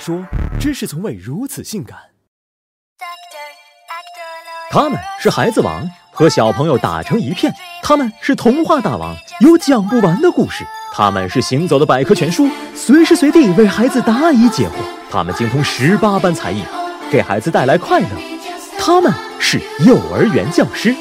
说，知识从未如此性感。他们是孩子王，和小朋友打成一片；他们是童话大王，有讲不完的故事；他们是行走的百科全书，随时随地为孩子答疑解惑；他们精通十八般才艺，给孩子带来快乐；他们是幼儿园教师。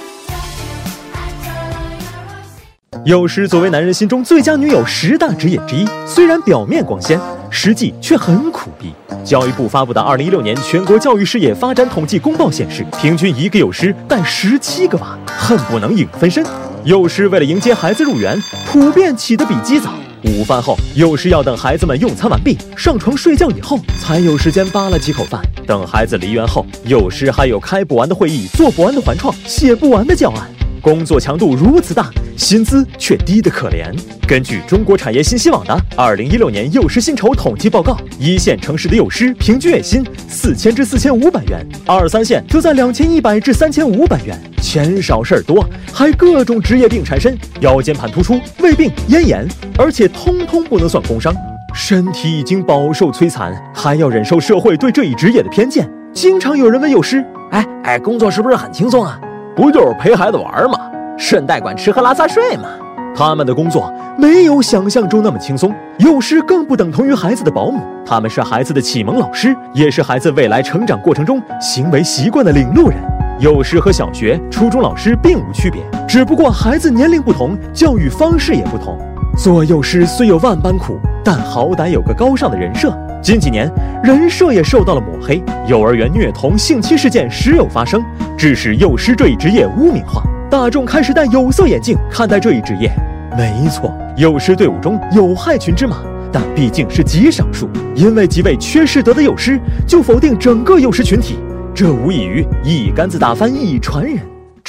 幼师作为男人心中最佳女友十大职业之一，虽然表面光鲜，实际却很苦逼。教育部发布的《二零一六年全国教育事业发展统计公报》显示，平均一个幼师带十七个娃，恨不能影分身。幼师为了迎接孩子入园，普遍起得比鸡早。午饭后，幼师要等孩子们用餐完毕、上床睡觉以后，才有时间扒拉几口饭。等孩子离园后，幼师还有开不完的会议、做不完的环创、写不完的教案。工作强度如此大，薪资却低得可怜。根据中国产业信息网的二零一六年幼师薪酬统计报告，一线城市的幼师平均月薪四千至四千五百元，二三线就在两千一百至三千五百元。钱少事儿多，还各种职业病缠身，腰间盘突出、胃病、咽炎，而且通通不能算工伤。身体已经饱受摧残，还要忍受社会对这一职业的偏见。经常有人问幼师：“哎哎，工作是不是很轻松啊？”不就是陪孩子玩吗？顺带管吃喝拉撒睡吗？他们的工作没有想象中那么轻松，幼师更不等同于孩子的保姆，他们是孩子的启蒙老师，也是孩子未来成长过程中行为习惯的领路人。幼师和小学、初中老师并无区别，只不过孩子年龄不同，教育方式也不同。做幼师虽有万般苦，但好歹有个高尚的人设。近几年，人设也受到了抹黑，幼儿园虐童、性侵事件时有发生，致使幼师这一职业污名化，大众开始戴有色眼镜看待这一职业。没错，幼师队伍中有害群之马，但毕竟是极少数，因为几位缺失德的幼师就否定整个幼师群体，这无异于一竿子打翻一船人。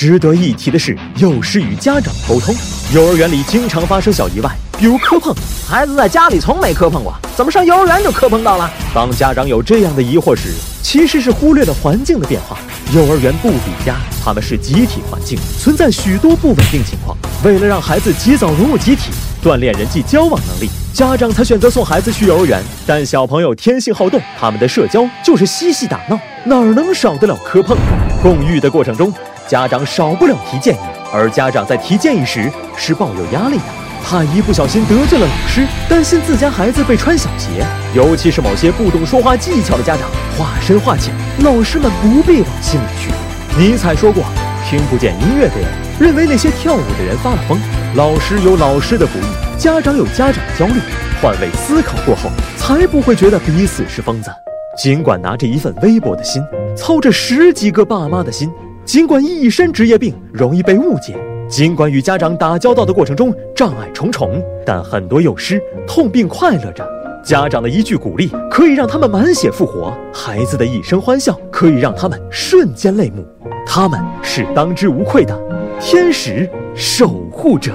值得一提的是，幼师与家长沟通，幼儿园里经常发生小意外。比如磕碰，孩子在家里从没磕碰过，怎么上幼儿园就磕碰到了？当家长有这样的疑惑时，其实是忽略了环境的变化。幼儿园不比家，他们是集体环境，存在许多不稳定情况。为了让孩子及早融入集体，锻炼人际交往能力，家长才选择送孩子去幼儿园。但小朋友天性好动，他们的社交就是嬉戏打闹，哪能少得了磕碰？共育的过程中，家长少不了提建议，而家长在提建议时是抱有压力的。怕一不小心得罪了老师，担心自家孩子被穿小鞋，尤其是某些不懂说话技巧的家长，话深话浅，老师们不必往心里去。尼采说过：“听不见音乐的人认为那些跳舞的人发了疯。”老师有老师的不易，家长有家长的焦虑，换位思考过后，才不会觉得彼此是疯子。尽管拿着一份微薄的心，操着十几个爸妈的心，尽管一身职业病，容易被误解。尽管与家长打交道的过程中障碍重重，但很多幼师痛并快乐着。家长的一句鼓励可以让他们满血复活，孩子的一声欢笑可以让他们瞬间泪目。他们是当之无愧的天使守护者。